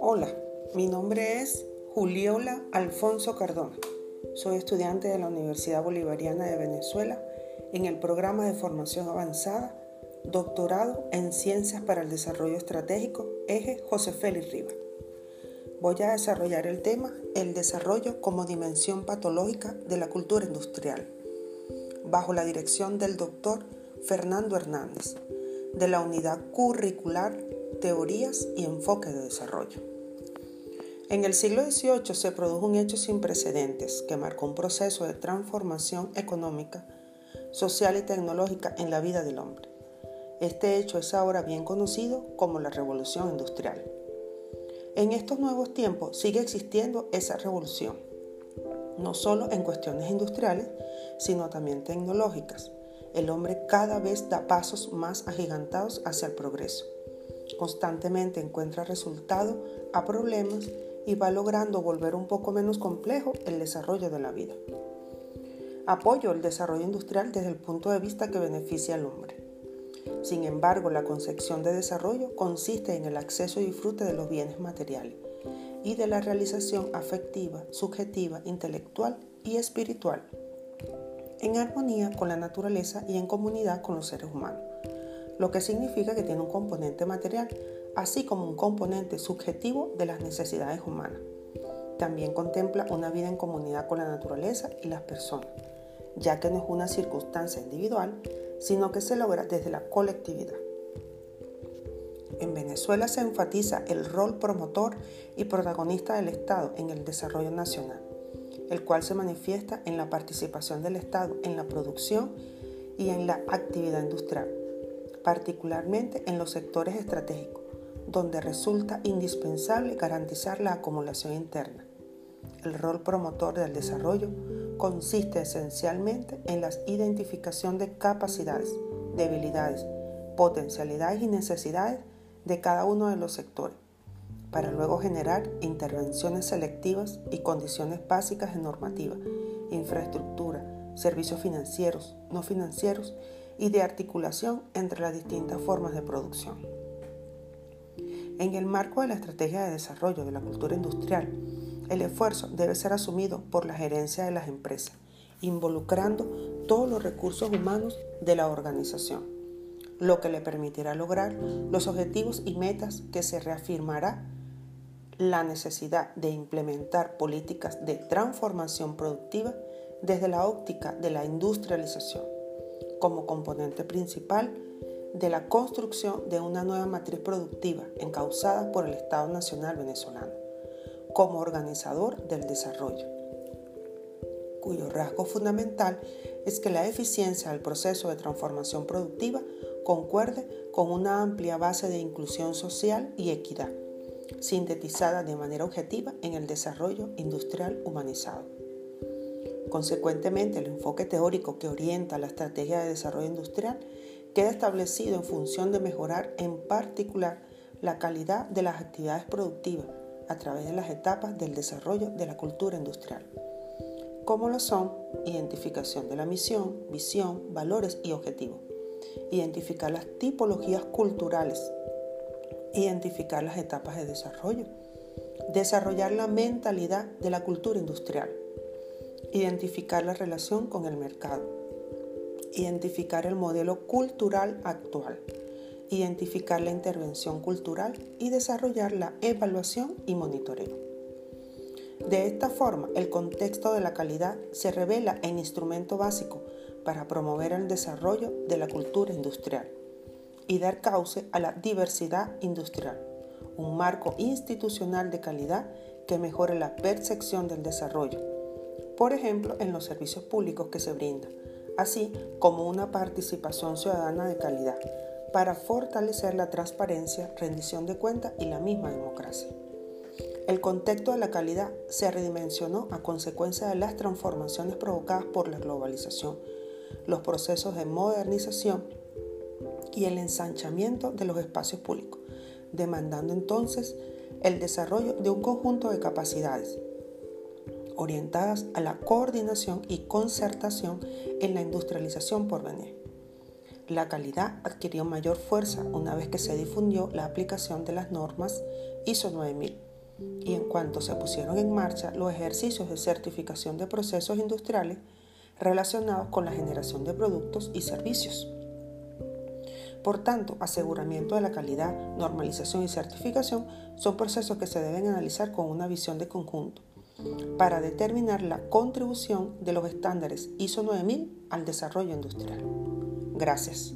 Hola, mi nombre es Juliola Alfonso Cardona. Soy estudiante de la Universidad Bolivariana de Venezuela en el programa de formación avanzada, doctorado en Ciencias para el Desarrollo Estratégico, eje José Félix Rivas. Voy a desarrollar el tema el desarrollo como dimensión patológica de la cultura industrial, bajo la dirección del doctor Fernando Hernández, de la unidad curricular Teorías y Enfoque de Desarrollo. En el siglo XVIII se produjo un hecho sin precedentes que marcó un proceso de transformación económica, social y tecnológica en la vida del hombre. Este hecho es ahora bien conocido como la Revolución Industrial. En estos nuevos tiempos sigue existiendo esa revolución, no solo en cuestiones industriales, sino también tecnológicas. El hombre cada vez da pasos más agigantados hacia el progreso. Constantemente encuentra resultado a problemas y va logrando volver un poco menos complejo el desarrollo de la vida. Apoyo el desarrollo industrial desde el punto de vista que beneficia al hombre. Sin embargo, la concepción de desarrollo consiste en el acceso y disfrute de los bienes materiales y de la realización afectiva, subjetiva, intelectual y espiritual, en armonía con la naturaleza y en comunidad con los seres humanos, lo que significa que tiene un componente material, así como un componente subjetivo de las necesidades humanas. También contempla una vida en comunidad con la naturaleza y las personas, ya que no es una circunstancia individual, sino que se logra desde la colectividad. En Venezuela se enfatiza el rol promotor y protagonista del Estado en el desarrollo nacional, el cual se manifiesta en la participación del Estado en la producción y en la actividad industrial, particularmente en los sectores estratégicos, donde resulta indispensable garantizar la acumulación interna. El rol promotor del desarrollo consiste esencialmente en la identificación de capacidades, debilidades, potencialidades y necesidades de cada uno de los sectores, para luego generar intervenciones selectivas y condiciones básicas de normativa, infraestructura, servicios financieros, no financieros y de articulación entre las distintas formas de producción. En el marco de la estrategia de desarrollo de la cultura industrial, el esfuerzo debe ser asumido por la gerencia de las empresas, involucrando todos los recursos humanos de la organización, lo que le permitirá lograr los objetivos y metas que se reafirmará la necesidad de implementar políticas de transformación productiva desde la óptica de la industrialización, como componente principal de la construcción de una nueva matriz productiva encauzada por el Estado Nacional venezolano como organizador del desarrollo, cuyo rasgo fundamental es que la eficiencia del proceso de transformación productiva concuerde con una amplia base de inclusión social y equidad, sintetizada de manera objetiva en el desarrollo industrial humanizado. Consecuentemente, el enfoque teórico que orienta la estrategia de desarrollo industrial queda establecido en función de mejorar en particular la calidad de las actividades productivas a través de las etapas del desarrollo de la cultura industrial, como lo son identificación de la misión, visión, valores y objetivos, identificar las tipologías culturales, identificar las etapas de desarrollo, desarrollar la mentalidad de la cultura industrial, identificar la relación con el mercado, identificar el modelo cultural actual, identificar la intervención cultural y desarrollar la evaluación y monitoreo. De esta forma, el contexto de la calidad se revela en instrumento básico para promover el desarrollo de la cultura industrial y dar cauce a la diversidad industrial, un marco institucional de calidad que mejore la percepción del desarrollo, por ejemplo, en los servicios públicos que se brindan, así como una participación ciudadana de calidad, para fortalecer la transparencia, rendición de cuentas y la misma democracia. El contexto de la calidad se redimensionó a consecuencia de las transformaciones provocadas por la globalización, los procesos de modernización y el ensanchamiento de los espacios públicos, demandando entonces el desarrollo de un conjunto de capacidades orientadas a la coordinación y concertación en la industrialización por venir. La calidad adquirió mayor fuerza una vez que se difundió la aplicación de las normas ISO 9000 y en cuanto se pusieron en marcha los ejercicios de certificación de procesos industriales relacionados con la generación de productos y servicios. Por tanto, aseguramiento de la calidad, normalización y certificación son procesos que se deben analizar con una visión de conjunto para determinar la contribución de los estándares ISO 9000 al desarrollo industrial. Gracias.